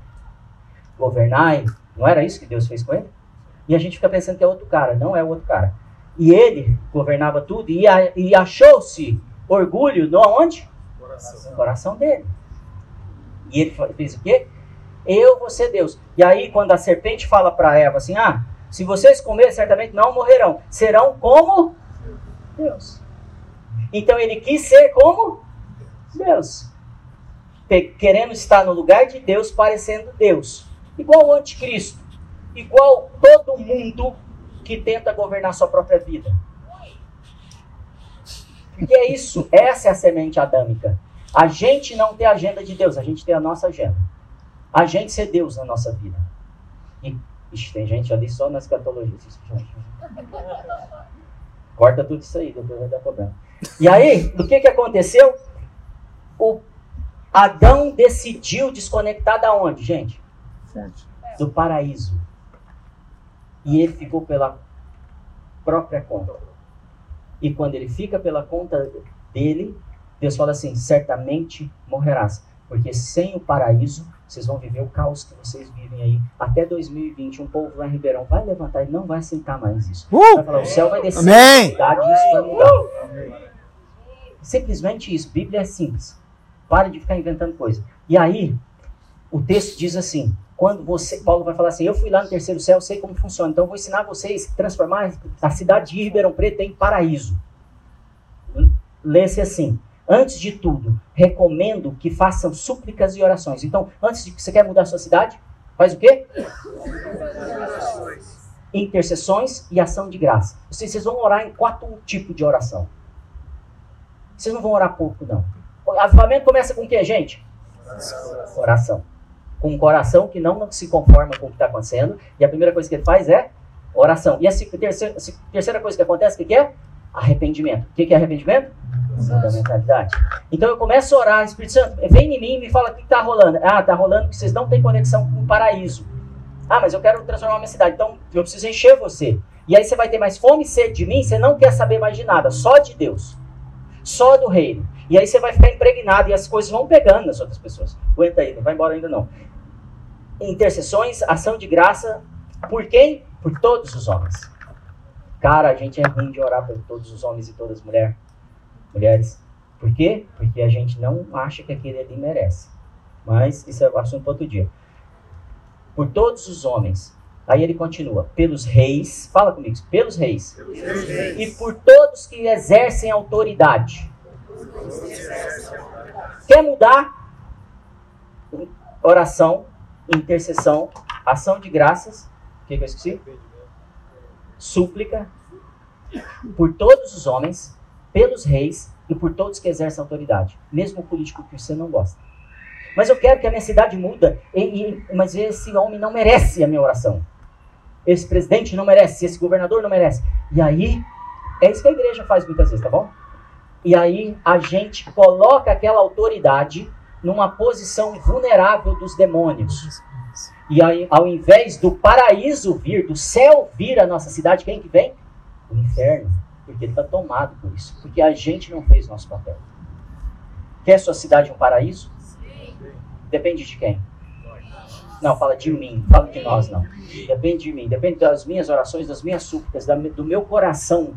Governai, não era isso que Deus fez com ele? E a gente fica pensando que é outro cara. Não é outro cara. E ele governava tudo e, e achou-se orgulho no onde? Coração. Coração dele. E ele fez o quê? Eu vou ser Deus. E aí, quando a serpente fala para Eva assim: Ah, se vocês comerem, certamente não morrerão. Serão como Deus. Então ele quis ser como Deus. Querendo estar no lugar de Deus, parecendo Deus. Igual o anticristo. Igual todo mundo que tenta governar sua própria vida. Porque é isso, essa é a semente adâmica. A gente não tem a agenda de Deus, a gente tem a nossa agenda. A gente ser Deus na nossa vida. E ixi, tem gente ali só na escatologia. Corta tudo isso aí, depois vai dar problema. E aí, o que, que aconteceu? O Adão decidiu desconectar da onde, gente? Do paraíso. E ele ficou pela própria conta. E quando ele fica pela conta dele, Deus fala assim: certamente morrerás. Porque sem o paraíso, vocês vão viver o caos que vocês vivem aí. Até 2020, um povo lá em Ribeirão vai levantar e não vai aceitar mais isso. Uh! Vai falar: o céu vai descer, Amém. cidade, isso vai mudar. Simplesmente isso. Bíblia é simples. Pare de ficar inventando coisa. E aí, o texto diz assim: quando você, Paulo vai falar assim, eu fui lá no terceiro céu, sei como funciona, então vou ensinar vocês a transformar a cidade de Ribeirão Preto em paraíso. Lê-se assim, antes de tudo, recomendo que façam súplicas e orações. Então, antes de que você quer mudar a sua cidade, faz o quê? Intercessões e ação de graça. Vocês, vocês vão orar em quatro tipos de oração. Vocês não vão orar pouco, não. O avivamento começa com o quê, gente? Oração. Com um coração que não se conforma com o que está acontecendo. E a primeira coisa que ele faz é oração. E a terceira, a terceira coisa que acontece, o que é? Arrependimento. O que é arrependimento? Da mentalidade. Então eu começo a orar, Espírito Santo, vem em mim e me fala o que está rolando. Ah, está rolando que vocês não têm conexão com o paraíso. Ah, mas eu quero transformar a minha cidade. Então eu preciso encher você. E aí você vai ter mais fome e sede de mim, você não quer saber mais de nada, só de Deus. Só do reino. E aí você vai ficar impregnado e as coisas vão pegando nas outras pessoas. Aguenta aí, não vai embora ainda não. Intercessões, ação de graça, por quem? Por todos os homens. Cara, a gente é ruim de orar por todos os homens e todas as mulheres. mulheres. Por quê? Porque a gente não acha que aquele ali merece. Mas isso é o assunto para outro dia. Por todos os homens. Aí ele continua. Pelos reis. Fala comigo. Pelos reis. Pelos reis. E por todos que exercem autoridade Quer mudar? Oração, intercessão, ação de graças. O que, que eu esqueci? Súplica por todos os homens, pelos reis e por todos que exercem autoridade, mesmo o político que você não gosta. Mas eu quero que a minha cidade muda, e, e, mas esse homem não merece a minha oração. Esse presidente não merece, esse governador não merece. E aí, é isso que a igreja faz muitas vezes, tá bom? E aí a gente coloca aquela autoridade numa posição vulnerável dos demônios. E aí, ao invés do paraíso vir, do céu vir à nossa cidade, quem que vem? O inferno. Porque ele está tomado por isso. Porque a gente não fez nosso papel. Quer sua cidade um paraíso? Sim. Depende de quem? Não, fala de mim, fala de nós não. Depende de mim, depende das minhas orações, das minhas súplicas, do meu coração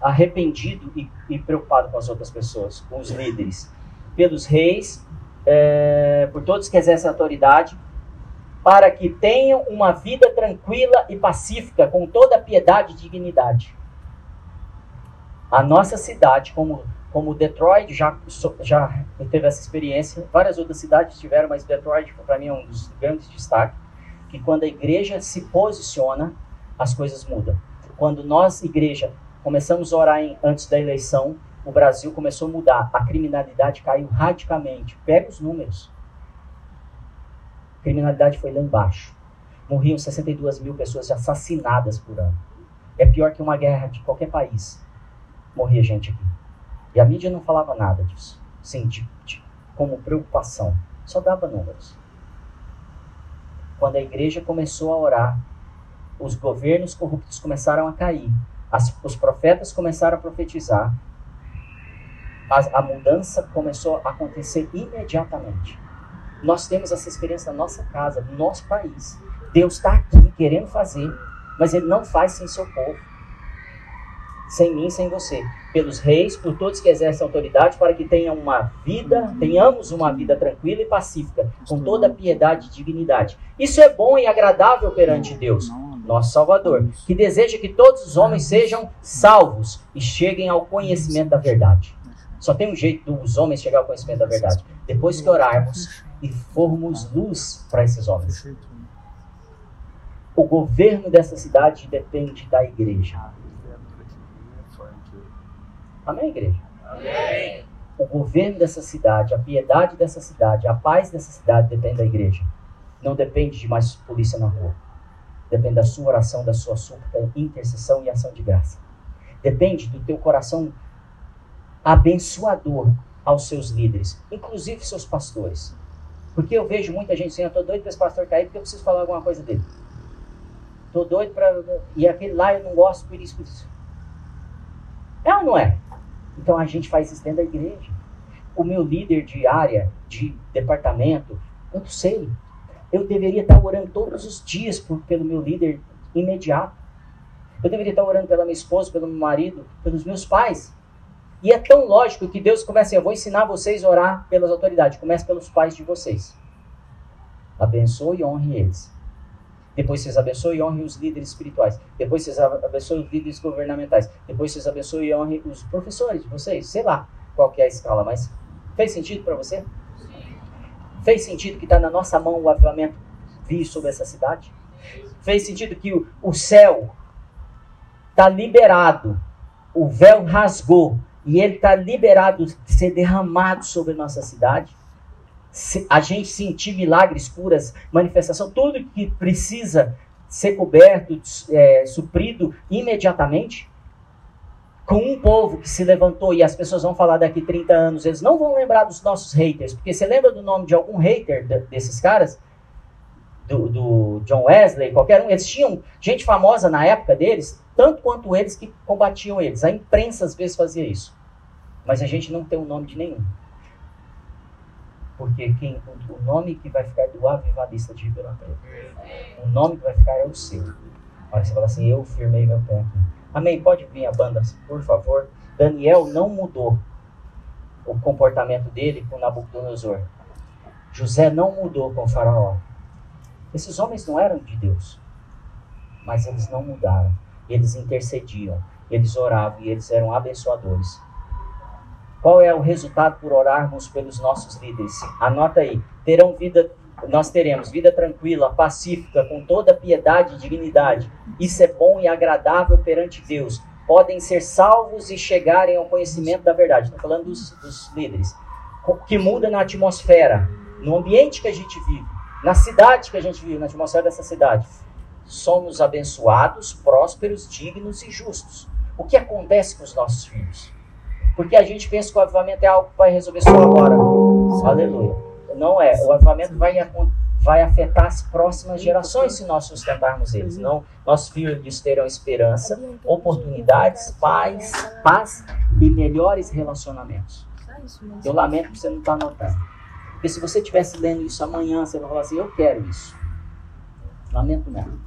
arrependido e, e, preocupado com as outras pessoas, com os líderes, pelos reis, é, por todos que exercem autoridade, para que tenham uma vida tranquila e pacífica, com toda piedade e dignidade. A nossa cidade, como, como Detroit, já, já teve essa experiência, várias outras cidades tiveram, mas Detroit, para mim, é um dos grandes destaques, que quando a igreja se posiciona, as coisas mudam. Quando nós, igreja, começamos a orar em, antes da eleição, o Brasil começou a mudar. A criminalidade caiu radicalmente. Pega os números. A criminalidade foi lá embaixo. Morriam 62 mil pessoas assassinadas por ano. É pior que uma guerra de qualquer país. Morria gente aqui. E a mídia não falava nada disso. Sim, de, de, como preocupação. Só dava números. Quando a igreja começou a orar, os governos corruptos começaram a cair. As, os profetas começaram a profetizar, a, a mudança começou a acontecer imediatamente. Nós temos essa experiência na nossa casa, no nosso país. Deus está aqui querendo fazer, mas Ele não faz sem seu povo. Sem mim, sem você. Pelos reis, por todos que exercem autoridade, para que tenham uma vida, tenhamos uma vida tranquila e pacífica, com toda piedade e dignidade. Isso é bom e agradável perante Deus nosso Salvador, que deseja que todos os homens sejam salvos e cheguem ao conhecimento da verdade. Só tem um jeito dos homens chegar ao conhecimento da verdade: depois que orarmos e formos luz para esses homens. O governo dessa cidade depende da igreja. Amém, igreja? Amém. O governo dessa cidade, a piedade dessa cidade, a paz dessa cidade depende da igreja. Não depende de mais polícia na rua. Depende da sua oração, da sua súplica, intercessão e ação de graça. Depende do teu coração abençoador aos seus líderes, inclusive seus pastores. Porque eu vejo muita gente assim, eu estou doido para esse pastor cair porque eu preciso falar alguma coisa dele. Estou doido para. E aquele lá eu não gosto por isso, por isso. É ou não é? Então a gente faz isso dentro da igreja. O meu líder de área, de departamento, eu não sei. Eu deveria estar orando todos os dias por, pelo meu líder imediato. Eu deveria estar orando pela minha esposa, pelo meu marido, pelos meus pais. E é tão lógico que Deus começa assim, eu vou ensinar vocês a orar pelas autoridades. Comece pelos pais de vocês. Abençoe e honre eles. Depois vocês abençoem e honrem os líderes espirituais. Depois vocês abençoem os líderes governamentais. Depois vocês abençoem e honrem os professores vocês. Sei lá qual é a escala, mas fez sentido para você? Fez sentido que está na nossa mão o avivamento vir sobre essa cidade? Fez sentido que o, o céu está liberado, o véu rasgou e ele está liberado de ser derramado sobre nossa cidade? a gente sentir milagres, curas, manifestação, tudo que precisa ser coberto, é, suprido imediatamente, com um povo que se levantou e as pessoas vão falar daqui 30 anos, eles não vão lembrar dos nossos haters, porque você lembra do nome de algum hater desses caras? Do, do, John Wesley, qualquer um, eles tinham gente famosa na época deles, tanto quanto eles que combatiam eles. A imprensa às vezes fazia isso. Mas a gente não tem o nome de nenhum. Porque quem, o nome que vai ficar do avivadista de Ribeirão Preto, o nome que vai ficar é o seu. Olha, você fala assim, eu firmei meu pé aqui. Amém? Pode vir a banda, por favor. Daniel não mudou o comportamento dele com Nabucodonosor. José não mudou com faraó. Esses homens não eram de Deus. Mas eles não mudaram. Eles intercediam, eles oravam e eles eram abençoadores. Qual é o resultado por orarmos pelos nossos líderes? Anota aí. Terão vida, nós teremos vida tranquila, pacífica, com toda piedade e dignidade. Isso é bom e agradável perante Deus. Podem ser salvos e chegarem ao conhecimento da verdade. Estou falando dos, dos líderes. O que muda na atmosfera, no ambiente que a gente vive, na cidade que a gente vive, na atmosfera dessa cidade. Somos abençoados, prósperos, dignos e justos. O que acontece com os nossos filhos? Porque a gente pensa que o avivamento é algo que vai resolver só agora. Aleluia. Não é. O avivamento vai, vai afetar as próximas gerações se nós sustentarmos eles. Não, nossos filhos terão esperança, oportunidades, paz, paz e melhores relacionamentos. Eu lamento que você não está notando. Porque se você estivesse lendo isso amanhã, você vai falar assim: Eu quero isso. Lamento mesmo.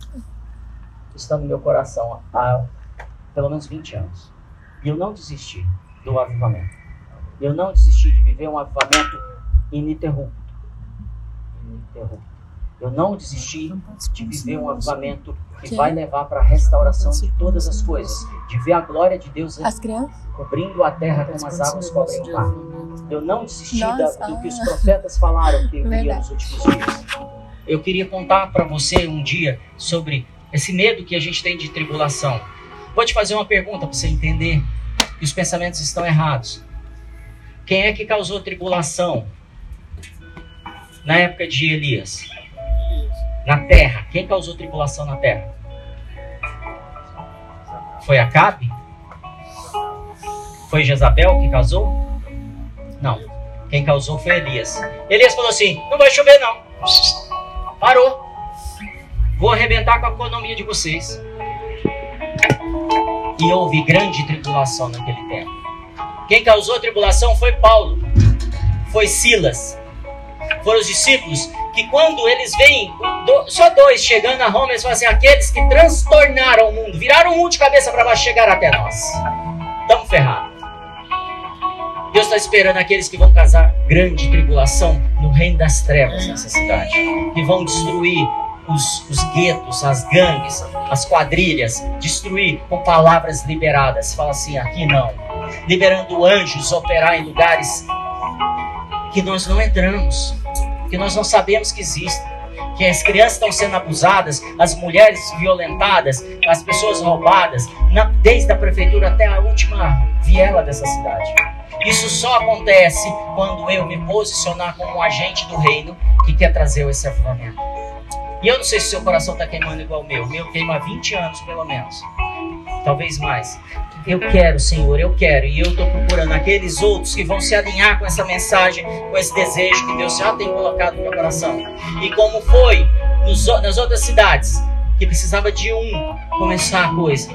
Está no meu coração há pelo menos 20 anos. E eu não desisti do avivamento. Eu não desisti de viver um avivamento ininterrupto. ininterrupto. Eu não desisti de viver um avivamento que vai levar para a restauração de todas as coisas, de ver a glória de Deus cobrindo a terra como as águas cobrem o mar. Eu não desisti da, do que os profetas falaram que viria nos últimos dias. Eu queria contar para você um dia sobre esse medo que a gente tem de tribulação. Vou te fazer uma pergunta para você entender que os pensamentos estão errados. Quem é que causou tribulação na época de Elias? Na terra. Quem causou tribulação na terra? Foi Acabe? Foi Jezabel que causou? Não. Quem causou foi Elias. Elias falou assim: não vai chover não. Parou. Vou arrebentar com a economia de vocês e houve grande tribulação naquele tempo. Quem causou a tribulação foi Paulo, foi Silas, foram os discípulos que quando eles veem só dois chegando a Roma, eles falam assim: aqueles que transtornaram o mundo, viraram o mundo de cabeça para baixo, chegaram até nós. Estamos ferrados. Deus está esperando aqueles que vão causar grande tribulação no reino das trevas nessa cidade, que vão destruir os, os guetos, as gangues, as quadrilhas, destruir com palavras liberadas. Fala assim, aqui não. Liberando anjos operar em lugares que nós não entramos, que nós não sabemos que existem. Que as crianças estão sendo abusadas, as mulheres violentadas, as pessoas roubadas, na, desde a prefeitura até a última viela dessa cidade. Isso só acontece quando eu me posicionar como um agente do reino que quer trazer esse avivamento. E eu não sei se seu coração está queimando igual o meu. O meu queima há 20 anos, pelo menos. Talvez mais. Eu quero, Senhor, eu quero. E eu estou procurando aqueles outros que vão se alinhar com essa mensagem, com esse desejo que Deus já tem colocado no meu coração. E como foi nos, nas outras cidades, que precisava de um começar a coisa.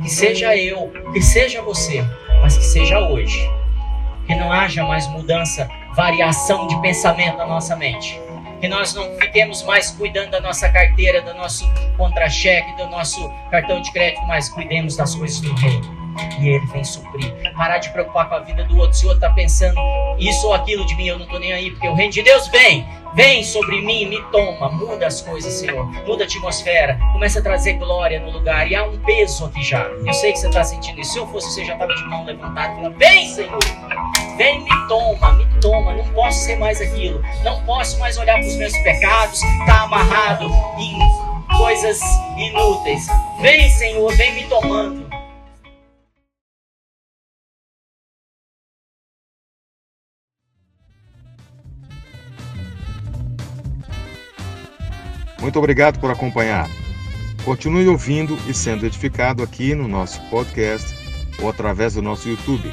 Que seja eu, que seja você, mas que seja hoje. Que não haja mais mudança, variação de pensamento na nossa mente que nós não fiquemos mais cuidando da nossa carteira, do nosso contra-cheque, do nosso cartão de crédito, mas cuidemos das coisas do reino. E ele vem suprir. Parar de preocupar com a vida do outro. Se o outro está pensando isso ou aquilo de mim, eu não estou nem aí, porque o reino de Deus vem. Vem sobre mim, me toma, muda as coisas, Senhor. Muda a atmosfera. Começa a trazer glória no lugar. E há um peso aqui já. Eu sei que você está sentindo isso. Se eu fosse, você já estava de mão levantada, Vem, Senhor. Vem, me toma, me toma. Não posso ser mais aquilo. Não posso mais olhar para os meus pecados. Está amarrado em coisas inúteis. Vem, Senhor, vem me tomando. Muito obrigado por acompanhar. Continue ouvindo e sendo edificado aqui no nosso podcast ou através do nosso YouTube.